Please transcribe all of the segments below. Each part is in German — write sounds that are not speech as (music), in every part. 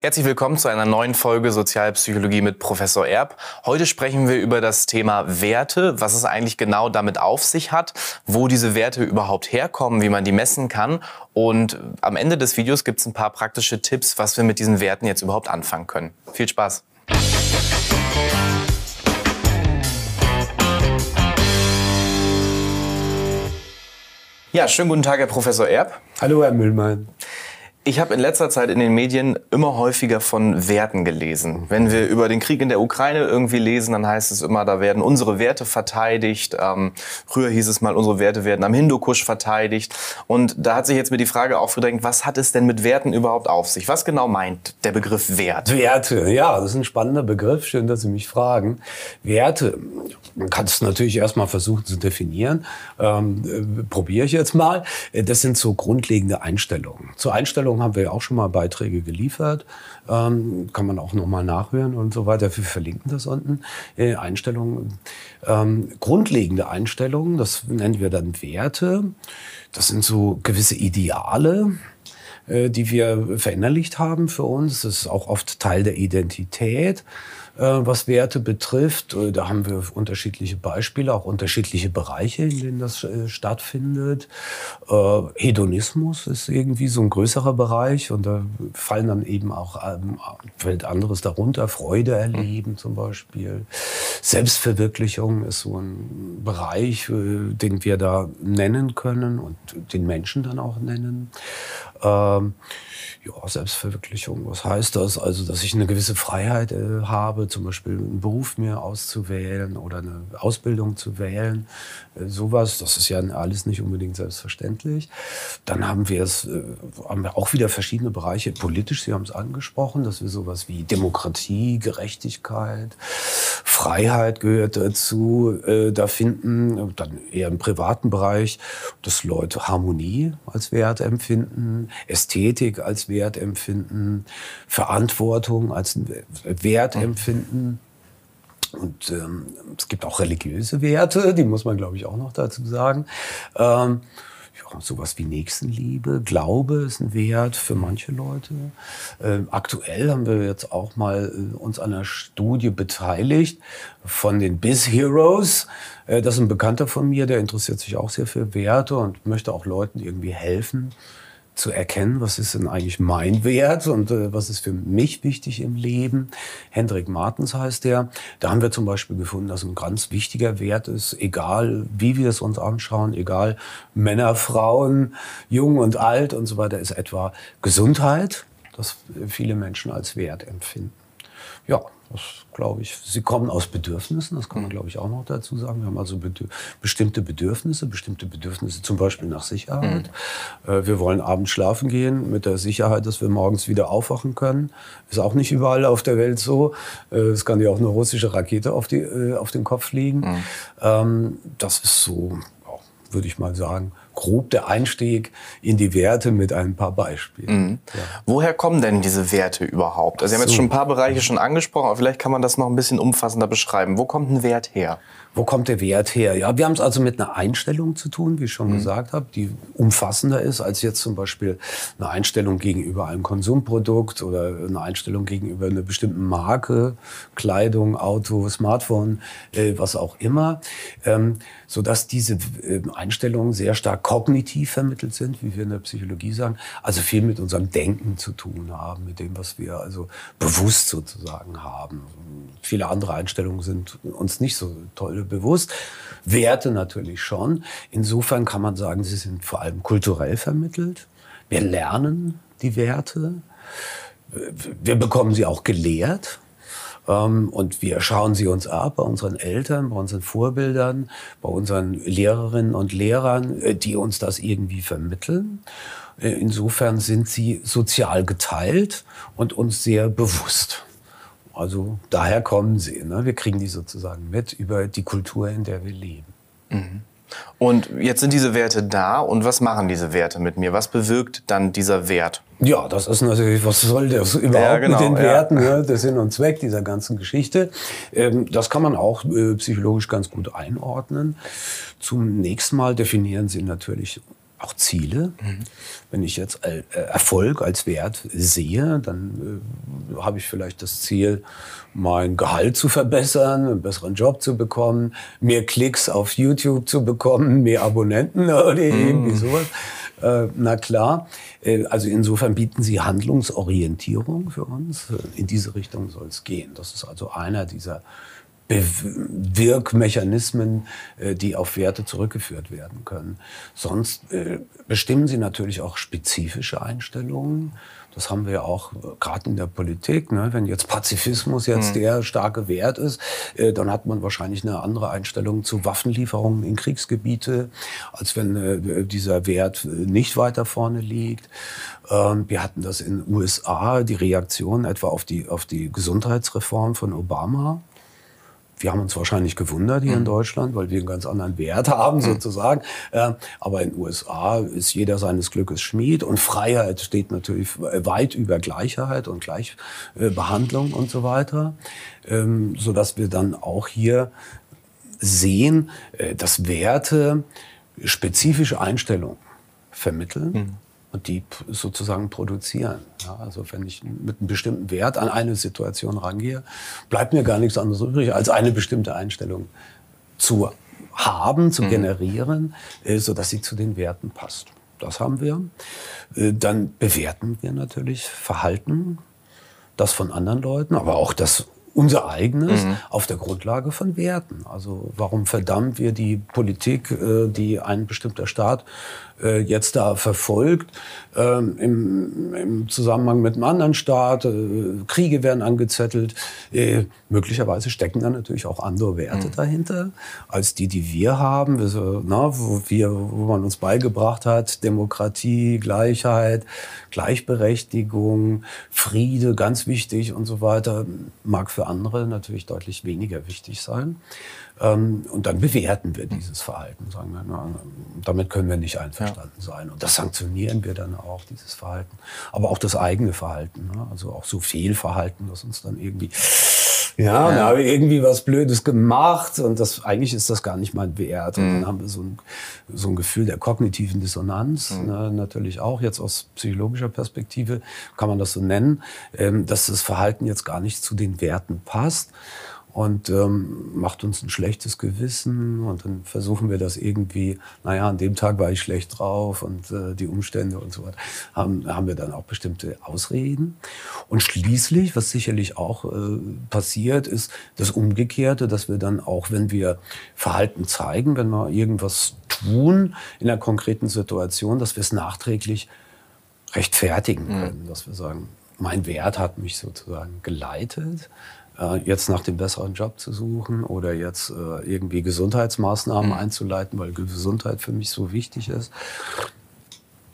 Herzlich willkommen zu einer neuen Folge Sozialpsychologie mit Professor Erb. Heute sprechen wir über das Thema Werte, was es eigentlich genau damit auf sich hat, wo diese Werte überhaupt herkommen, wie man die messen kann. Und am Ende des Videos gibt es ein paar praktische Tipps, was wir mit diesen Werten jetzt überhaupt anfangen können. Viel Spaß! Ja, schönen guten Tag, Herr Professor Erb. Hallo, Herr Müllmann. Ich habe in letzter Zeit in den Medien immer häufiger von Werten gelesen. Wenn wir über den Krieg in der Ukraine irgendwie lesen, dann heißt es immer, da werden unsere Werte verteidigt. Ähm, früher hieß es mal, unsere Werte werden am Hindukusch verteidigt. Und da hat sich jetzt mir die Frage aufgedrängt, was hat es denn mit Werten überhaupt auf sich? Was genau meint der Begriff Wert? Werte, ja, das ist ein spannender Begriff. Schön, dass Sie mich fragen. Werte, man kann es natürlich erstmal versuchen zu definieren. Ähm, äh, Probiere ich jetzt mal. Das sind so grundlegende Einstellungen. Zur Einstellung Einstellungen haben wir ja auch schon mal Beiträge geliefert. Ähm, kann man auch nochmal nachhören und so weiter. Wir verlinken das unten. Äh, Einstellungen, ähm, grundlegende Einstellungen, das nennen wir dann Werte. Das sind so gewisse Ideale, die wir verinnerlicht haben für uns. Das ist auch oft Teil der Identität. Äh, was Werte betrifft. Äh, da haben wir unterschiedliche Beispiele, auch unterschiedliche Bereiche, in denen das äh, stattfindet. Hedonismus ist irgendwie so ein größerer Bereich und da fallen dann eben auch ähm, fällt anderes darunter. Freude erleben zum Beispiel. Selbstverwirklichung ist so ein Bereich, den wir da nennen können und den Menschen dann auch nennen. Ähm, ja, Selbstverwirklichung, was heißt das? Also, dass ich eine gewisse Freiheit äh, habe, zum Beispiel einen Beruf mir auszuwählen oder eine Ausbildung zu wählen. Äh, sowas, das ist ja alles nicht unbedingt selbstverständlich. Dann haben wir es, äh, haben wir auch wieder verschiedene Bereiche. Politisch, Sie haben es angesprochen, dass wir sowas wie Demokratie, Gerechtigkeit, Freiheit gehört dazu, äh, da finden, dann eher im privaten Bereich, dass Leute Harmonie als Wert empfinden, Ästhetik als Wert empfinden, Verantwortung als Wert empfinden. Und ähm, es gibt auch religiöse Werte, die muss man, glaube ich, auch noch dazu sagen. Ähm, ja, sowas wie Nächstenliebe, Glaube ist ein Wert für manche Leute. Ähm, aktuell haben wir jetzt auch mal äh, uns an einer Studie beteiligt von den Biz Heroes. Äh, das ist ein Bekannter von mir, der interessiert sich auch sehr für Werte und möchte auch Leuten irgendwie helfen zu erkennen, was ist denn eigentlich mein Wert und äh, was ist für mich wichtig im Leben. Hendrik Martens heißt der. Da haben wir zum Beispiel gefunden, dass ein ganz wichtiger Wert ist, egal wie wir es uns anschauen, egal Männer, Frauen, jung und alt und so weiter, ist etwa Gesundheit, das viele Menschen als Wert empfinden. Ja, das glaube ich. Sie kommen aus Bedürfnissen, das kann man, glaube ich, auch noch dazu sagen. Wir haben also bedür bestimmte Bedürfnisse, bestimmte Bedürfnisse zum Beispiel nach Sicherheit. Mhm. Äh, wir wollen abends schlafen gehen mit der Sicherheit, dass wir morgens wieder aufwachen können. Ist auch nicht überall auf der Welt so. Äh, es kann ja auch eine russische Rakete auf, die, äh, auf den Kopf fliegen. Mhm. Ähm, das ist so, würde ich mal sagen, grob der Einstieg in die Werte mit ein paar Beispielen. Mhm. Ja. Woher kommen denn diese Werte überhaupt? Also Sie haben jetzt schon ein paar Bereiche schon angesprochen, aber vielleicht kann man das noch ein bisschen umfassender beschreiben. Wo kommt ein Wert her? Wo kommt der Wert her? Ja, wir haben es also mit einer Einstellung zu tun, wie ich schon mhm. gesagt habe, die umfassender ist als jetzt zum Beispiel eine Einstellung gegenüber einem Konsumprodukt oder eine Einstellung gegenüber einer bestimmten Marke, Kleidung, Auto, Smartphone, äh, was auch immer, ähm, so dass diese äh, Einstellungen sehr stark kognitiv vermittelt sind, wie wir in der Psychologie sagen, also viel mit unserem Denken zu tun haben, mit dem, was wir also bewusst sozusagen haben. Viele andere Einstellungen sind uns nicht so toll bewusst. Werte natürlich schon. Insofern kann man sagen, sie sind vor allem kulturell vermittelt. Wir lernen die Werte. Wir bekommen sie auch gelehrt. Ähm, und wir schauen sie uns ab bei unseren Eltern, bei unseren Vorbildern, bei unseren Lehrerinnen und Lehrern, äh, die uns das irgendwie vermitteln. Äh, insofern sind sie sozial geteilt und uns sehr bewusst. Also daher kommen sie. Ne? Wir kriegen die sozusagen mit über die Kultur, in der wir leben. Mhm. Und jetzt sind diese Werte da und was machen diese Werte mit mir? Was bewirkt dann dieser Wert? Ja, das ist natürlich, was soll das überhaupt ja, genau, mit den Werten? Ja. Ne? Der Sinn und Zweck dieser ganzen Geschichte. Ähm, das kann man auch äh, psychologisch ganz gut einordnen. Zunächst mal definieren sie natürlich auch Ziele. Mhm. Wenn ich jetzt äh, Erfolg als Wert sehe, dann äh, habe ich vielleicht das Ziel, mein Gehalt zu verbessern, einen besseren Job zu bekommen, mehr Klicks auf YouTube zu bekommen, mehr Abonnenten (laughs) oder mhm. irgendwie sowas. Äh, na klar, äh, also insofern bieten sie Handlungsorientierung für uns. In diese Richtung soll es gehen. Das ist also einer dieser Wirkmechanismen, äh, die auf Werte zurückgeführt werden können. Sonst äh, bestimmen sie natürlich auch spezifische Einstellungen. Das haben wir ja auch äh, gerade in der Politik. Ne? Wenn jetzt Pazifismus jetzt mhm. der starke Wert ist, dann hat man wahrscheinlich eine andere Einstellung zu Waffenlieferungen in Kriegsgebiete, als wenn dieser Wert nicht weiter vorne liegt. Ähm, wir hatten das in den USA, die Reaktion etwa auf die, auf die Gesundheitsreform von Obama wir haben uns wahrscheinlich gewundert hier in mhm. Deutschland, weil wir einen ganz anderen Wert (laughs) haben mhm. sozusagen. Äh, aber in den USA ist jeder seines Glückes Schmied und Freiheit steht natürlich weit über Gleichheit und Gleichbehandlung und so weiter, ähm, so dass wir dann auch hier sehen, äh, dass Werte spezifische Einstellungen vermitteln. Mhm und die sozusagen produzieren. Ja, also wenn ich mit einem bestimmten Wert an eine Situation rangehe, bleibt mir gar nichts anderes übrig, als eine bestimmte Einstellung zu haben, zu mhm. generieren, äh, sodass sie zu den Werten passt. Das haben wir. Äh, dann bewerten wir natürlich Verhalten, das von anderen Leuten, aber auch das unser eigenes mhm. auf der Grundlage von Werten. Also warum verdammen wir die Politik, äh, die ein bestimmter Staat äh, jetzt da verfolgt, ähm, im, im, Zusammenhang mit einem anderen Staat, äh, Kriege werden angezettelt. Möglicherweise stecken da natürlich auch andere Werte mhm. dahinter, als die, die wir haben, na, wo, wir, wo man uns beigebracht hat, Demokratie, Gleichheit, Gleichberechtigung, Friede, ganz wichtig und so weiter, mag für andere natürlich deutlich weniger wichtig sein. Ähm, und dann bewerten wir dieses Verhalten, sagen wir, na, damit können wir nicht einverstanden sein. Und das sanktionieren wir dann auch, dieses Verhalten. Aber auch das eigene Verhalten, ne? also auch so Fehlverhalten, das uns dann irgendwie, ja, ja. da habe ich irgendwie was Blödes gemacht und das, eigentlich ist das gar nicht mein Wert. Und dann mhm. haben wir so ein, so ein Gefühl der kognitiven Dissonanz, mhm. ne? natürlich auch jetzt aus psychologischer Perspektive kann man das so nennen, ähm, dass das Verhalten jetzt gar nicht zu den Werten passt und ähm, macht uns ein schlechtes Gewissen und dann versuchen wir das irgendwie, naja, an dem Tag war ich schlecht drauf und äh, die Umstände und so weiter, haben, haben wir dann auch bestimmte Ausreden. Und schließlich, was sicherlich auch äh, passiert, ist das Umgekehrte, dass wir dann auch, wenn wir Verhalten zeigen, wenn wir irgendwas tun in einer konkreten Situation, dass wir es nachträglich rechtfertigen mhm. können, mhm. dass wir sagen, mein Wert hat mich sozusagen geleitet jetzt nach dem besseren Job zu suchen oder jetzt äh, irgendwie Gesundheitsmaßnahmen mhm. einzuleiten, weil Gesundheit für mich so wichtig ist.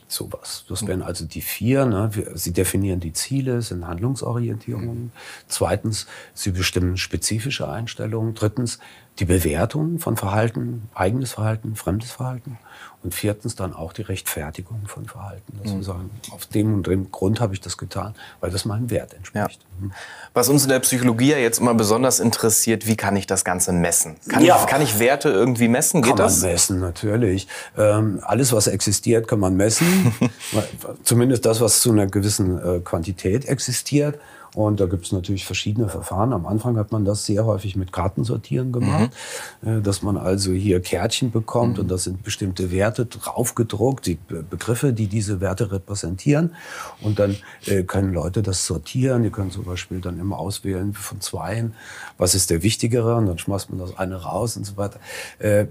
Sowas. Das wären also die vier. Ne? Sie definieren die Ziele, sind Handlungsorientierungen. Mhm. Zweitens, sie bestimmen spezifische Einstellungen. Drittens, die Bewertung von Verhalten, eigenes Verhalten, fremdes Verhalten. Und viertens dann auch die Rechtfertigung von Verhalten. Dass mhm. wir sagen, auf dem und dem Grund habe ich das getan, weil das meinem Wert entspricht. Ja. Was uns in der Psychologie ja jetzt immer besonders interessiert, wie kann ich das Ganze messen? Kann, ja. ich, kann ich Werte irgendwie messen? Geht kann das? man messen, natürlich. Ähm, alles, was existiert, kann man messen. (laughs) Zumindest das, was zu einer gewissen äh, Quantität existiert. Und da gibt es natürlich verschiedene Verfahren. Am Anfang hat man das sehr häufig mit Kartensortieren gemacht, mhm. Äh, dass man also hier Kärtchen bekommt mhm. und da sind bestimmte Werte draufgedruckt, die Begriffe, die diese Werte repräsentieren. Und dann äh, können Leute das sortieren. Die können zum Beispiel dann immer auswählen von zweien, was ist der wichtigere und dann schmeißt man das eine raus und so weiter. Äh,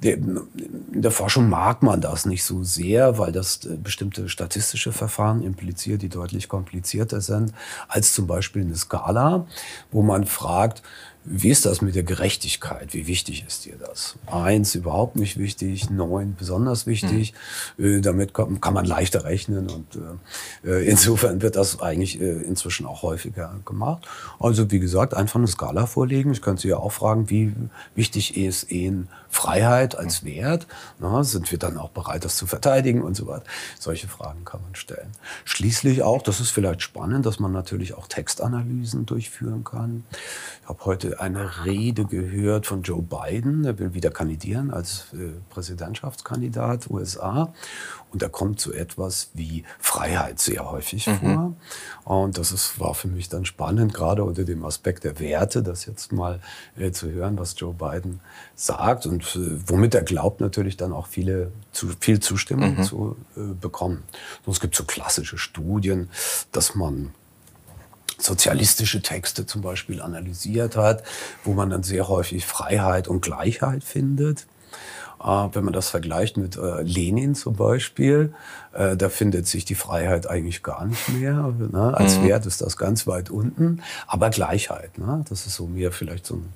in der Forschung mag man das nicht so sehr, weil das bestimmte statistische Verfahren impliziert, die deutlich komplizierter sind als als zum Beispiel eine Skala, wo man fragt, wie ist das mit der Gerechtigkeit? Wie wichtig ist dir das? Eins überhaupt nicht wichtig, neun besonders wichtig. Mhm. damit kann, kann, man leichter rechnen und äh, äh, insofern wird das eigentlich äh, inzwischen auch häufiger gemacht. Also wie gesagt, einfach eine Skala vorlegen. Ich könnte Sie ja auch fragen, wie wichtig ist Ihnen Freiheit als mhm. Wert? Na, sind wir dann auch bereit, das zu verteidigen und so weiter? Solche Fragen kann man stellen. Schließlich auch, das ist vielleicht spannend, dass man natürlich auch Textanalysen durchführen kann. Ich habe heute äh, eine Rede gehört von Joe Biden. Er will wieder kandidieren als äh, Präsidentschaftskandidat USA. Und da kommt so etwas wie Freiheit sehr häufig mhm. vor. Und das ist, war für mich dann spannend, gerade unter dem Aspekt der Werte, das jetzt mal äh, zu hören, was Joe Biden sagt und äh, womit er glaubt, natürlich dann auch viele, zu, viel Zustimmung mhm. zu äh, bekommen. Es gibt so klassische Studien, dass man sozialistische Texte zum Beispiel analysiert hat, wo man dann sehr häufig Freiheit und Gleichheit findet. Äh, wenn man das vergleicht mit äh, Lenin zum Beispiel, äh, da findet sich die Freiheit eigentlich gar nicht mehr. Ne? Als mhm. Wert ist das ganz weit unten. Aber Gleichheit, ne? das ist so mehr vielleicht so ein,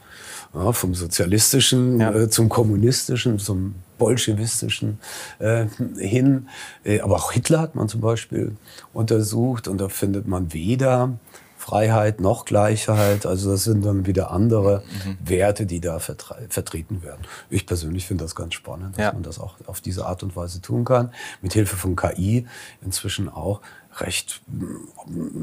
ja, vom sozialistischen ja. zum kommunistischen, zum bolschewistischen hin. Aber auch Hitler hat man zum Beispiel untersucht und da findet man weder Freiheit noch Gleichheit. Also das sind dann wieder andere mhm. Werte, die da vertreten werden. Ich persönlich finde das ganz spannend, dass ja. man das auch auf diese Art und Weise tun kann. Mit Hilfe von KI inzwischen auch recht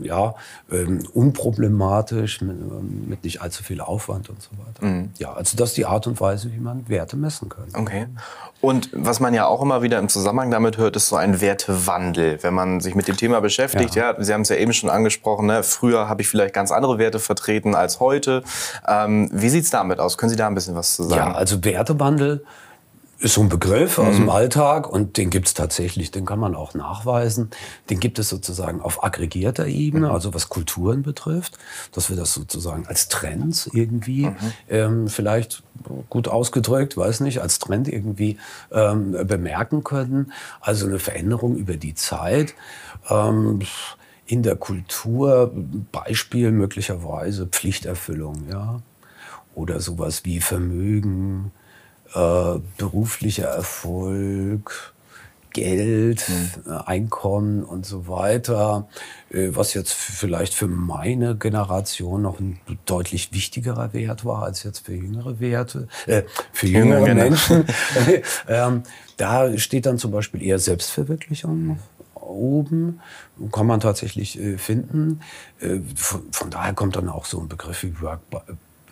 ja, ähm, unproblematisch, mit, mit, nicht allzu viel Aufwand und so weiter. Mhm. Ja, also das ist die Art und Weise, wie man Werte messen kann. Okay. Und was man ja auch immer wieder im Zusammenhang damit hört, ist so ein Wertewandel. Wenn man sich mit dem Thema beschäftigt, ja, ja Sie haben es ja eben schon angesprochen, ne? früher habe ich vielleicht ganz andere Werte vertreten als heute. Ähm, wie sieht es damit aus? Können Sie da ein bisschen was zu sagen? Ja, also Wertewandel ist so ein Begriff aus dem mhm. Alltag und den gibt es tatsächlich, den kann man auch nachweisen. Den gibt es sozusagen auf aggregierter Ebene, mhm. also was Kulturen betrifft, dass wir das sozusagen als Trends irgendwie mhm. ähm, vielleicht gut ausgedrückt, weiß nicht, als Trend irgendwie ähm, bemerken können. Also eine Veränderung über die Zeit. Ähm, in der Kultur, Beispiel möglicherweise Pflichterfüllung, ja. Oder sowas wie Vermögen, äh, beruflicher Erfolg, Geld, mhm. Einkommen und so weiter, äh, was jetzt vielleicht für meine Generation noch ein deutlich wichtigerer Wert war als jetzt für jüngere Werte, äh, für jüngere genau. Menschen. (laughs) (laughs) ähm, da steht dann zum Beispiel eher Selbstverwirklichung oben, kann man tatsächlich äh, finden. Von, von, daher kommt dann auch so ein Begriff wie Work,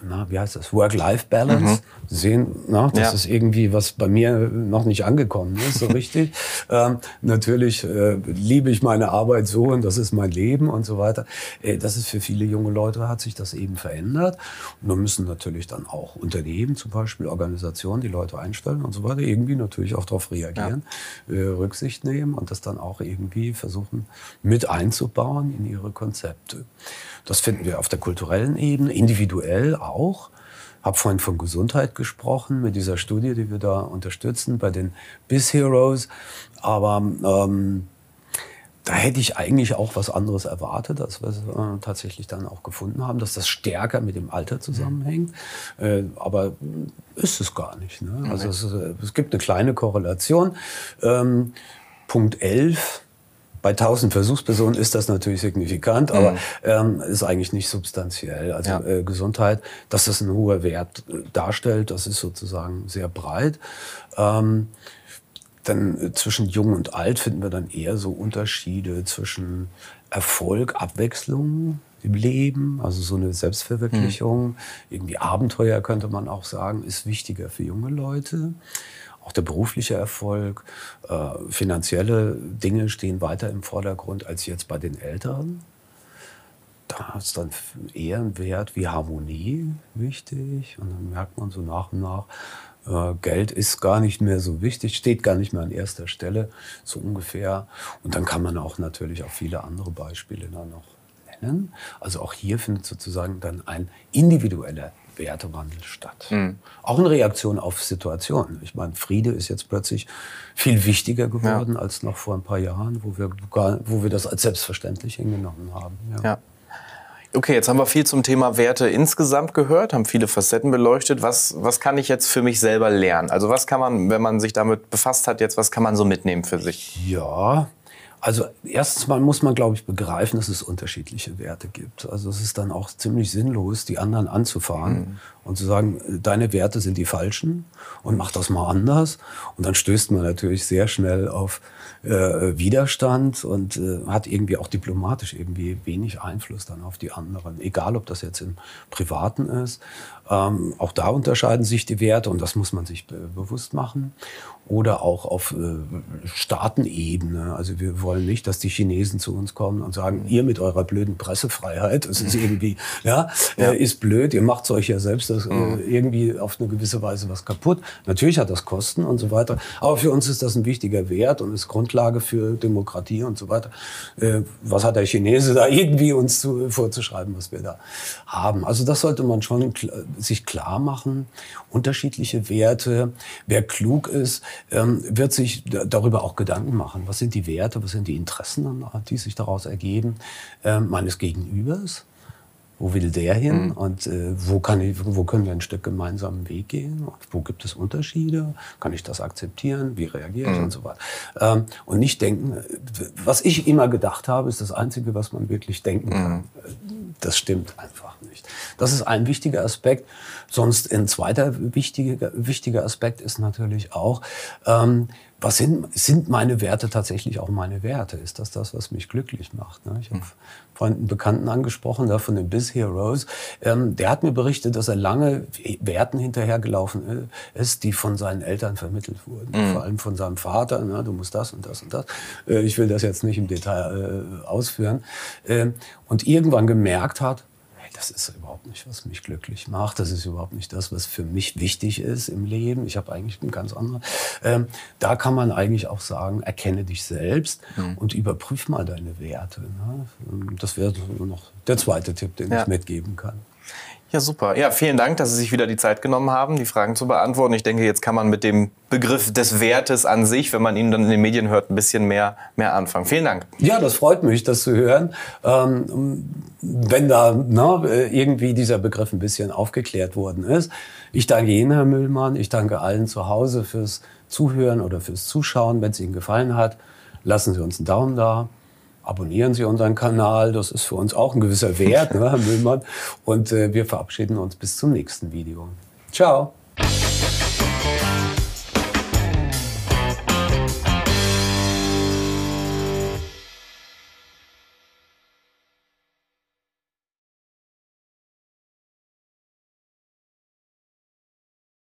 na, wie heißt das, Work-Life-Balance. Mhm. Sehen, na, das ja. ist irgendwie, was bei mir noch nicht angekommen ist, so richtig. (laughs) ähm, natürlich äh, liebe ich meine Arbeit so und das ist mein Leben und so weiter. Äh, das ist für viele junge Leute, hat sich das eben verändert. Und da müssen natürlich dann auch Unternehmen, zum Beispiel Organisationen, die Leute einstellen und so weiter, irgendwie natürlich auch darauf reagieren, ja. äh, Rücksicht nehmen und das dann auch irgendwie versuchen mit einzubauen in ihre Konzepte. Das finden wir auf der kulturellen Ebene, individuell auch. Habe vorhin von Gesundheit gesprochen mit dieser Studie, die wir da unterstützen bei den Biz Heroes. Aber ähm, da hätte ich eigentlich auch was anderes erwartet, als wir äh, tatsächlich dann auch gefunden haben, dass das stärker mit dem Alter zusammenhängt. Äh, aber ist es gar nicht. Ne? Also es, es, gibt eine kleine Korrelation. Ähm, Punkt 11 bei 1000 Versuchspersonen ist das natürlich signifikant, aber mhm. ähm, ist eigentlich nicht substanziell. Also ja. äh, Gesundheit, dass das ein hoher Wert äh, darstellt, das ist sozusagen sehr breit. Ähm, dann äh, zwischen Jung und Alt finden wir dann eher so Unterschiede zwischen Erfolg, Abwechslung im Leben, also so eine Selbstverwirklichung, mhm. irgendwie Abenteuer könnte man auch sagen, ist wichtiger für junge Leute auch der berufliche Erfolg, äh, finanzielle Dinge stehen weiter im Vordergrund als jetzt bei den Eltern. Da ist dann eher ein Wert wie Harmonie wichtig. Und dann merkt man so nach und nach, äh, Geld ist gar nicht mehr so wichtig, steht gar nicht mehr an erster Stelle, so ungefähr. Und dann kann man auch natürlich auch viele andere Beispiele dann noch nennen. Also auch hier findet sozusagen dann ein individueller Wertewandel statt. Mhm. Auch in Reaktion auf Situationen. Ich meine, Friede ist jetzt plötzlich viel wichtiger geworden ja. als noch vor ein paar Jahren, wo wir, wo wir das als selbstverständlich hingenommen haben. Ja. ja. Okay, jetzt haben wir viel zum Thema Werte insgesamt gehört, haben viele Facetten beleuchtet. Was, was kann ich jetzt für mich selber lernen? Also was kann man, wenn man sich damit befasst hat, jetzt was kann man so mitnehmen für sich? Ja, Also erstens mal muss man, glaube ich, begreifen, dass es unterschiedliche Werte gibt. Also es ist dann auch ziemlich sinnlos, die anderen anzufahren mhm. Und zu sagen, deine Werte sind die falschen und mach das mal anders. Und dann stößt man natürlich sehr schnell auf äh, Widerstand und äh, hat irgendwie auch diplomatisch irgendwie wenig Einfluss dann auf die anderen. Egal, ob das jetzt im Privaten ist. Ähm, auch da unterscheiden sich die Werte und das muss man sich be bewusst machen oder auch auf äh, Staatenebene. Also wir wollen nicht, dass die Chinesen zu uns kommen und sagen, ihr mit eurer blöden Pressefreiheit, das ist irgendwie, ja, ja. Äh, ist blöd, ihr macht euch ja selbst das, äh, mhm. irgendwie auf eine gewisse Weise was kaputt. Natürlich hat das Kosten und so weiter, aber für uns ist das ein wichtiger Wert und ist Grundlage für Demokratie und so weiter. Äh, was hat der Chinese da irgendwie uns zu, vorzuschreiben, was wir da haben? Also das sollte man schon kl sich klar machen. Unterschiedliche Werte. Wer klug ist, ähm, wird sich darüber auch Gedanken machen. Was sind die Werte, was sind die Interessen, die sich daraus ergeben, ähm, meines Gegenübers? Wo will der hin? Mhm. Und äh, wo, kann ich, wo können wir ein Stück gemeinsamen Weg gehen? Wo gibt es Unterschiede? Kann ich das akzeptieren? Wie reagiere ich? Mhm. Und so weiter. Ähm, und nicht denken, was ich immer gedacht habe, ist das Einzige, was man wirklich denken kann. Mhm. Das stimmt einfach nicht. Das ist ein wichtiger Aspekt. Sonst ein zweiter wichtiger, wichtiger Aspekt ist natürlich auch, ähm, was sind, sind meine Werte tatsächlich auch meine Werte? Ist das das, was mich glücklich macht? Ne? Ich habe hm. vorhin einen Bekannten angesprochen, da von den Biz Heroes. Ähm, der hat mir berichtet, dass er lange Werten hinterhergelaufen ist, die von seinen Eltern vermittelt wurden. Mhm. Vor allem von seinem Vater. Ne? Du musst das und das und das. Äh, ich will das jetzt nicht im Detail äh, ausführen. Äh, und irgendwann gemerkt hat, das ist überhaupt nicht, was mich glücklich macht. Das ist überhaupt nicht das, was für mich wichtig ist im Leben. Ich habe eigentlich einen ganz anderen. Ähm, da kann man eigentlich auch sagen, erkenne dich selbst mhm. und überprüf mal deine Werte. Ne? Das wäre noch der zweite Tipp, den ja. ich mitgeben kann. Ja, super. Ja, vielen Dank, dass Sie sich wieder die Zeit genommen haben, die Fragen zu beantworten. Ich denke, jetzt kann man mit dem Begriff des Wertes an sich, wenn man ihn dann in den Medien hört, ein bisschen mehr, mehr anfangen. Vielen Dank. Ja, das freut mich, das zu hören. Ähm, wenn da na, irgendwie dieser Begriff ein bisschen aufgeklärt worden ist. Ich danke Ihnen, Herr Müllmann. Ich danke allen zu Hause fürs Zuhören oder fürs Zuschauen. Wenn es Ihnen gefallen hat, lassen Sie uns einen Daumen da abonnieren Sie unseren Kanal. Das ist für uns auch ein gewisser Wert, (laughs) ne, Herr Müllmann. Und äh, wir verabschieden uns bis zum nächsten Video. Ciao.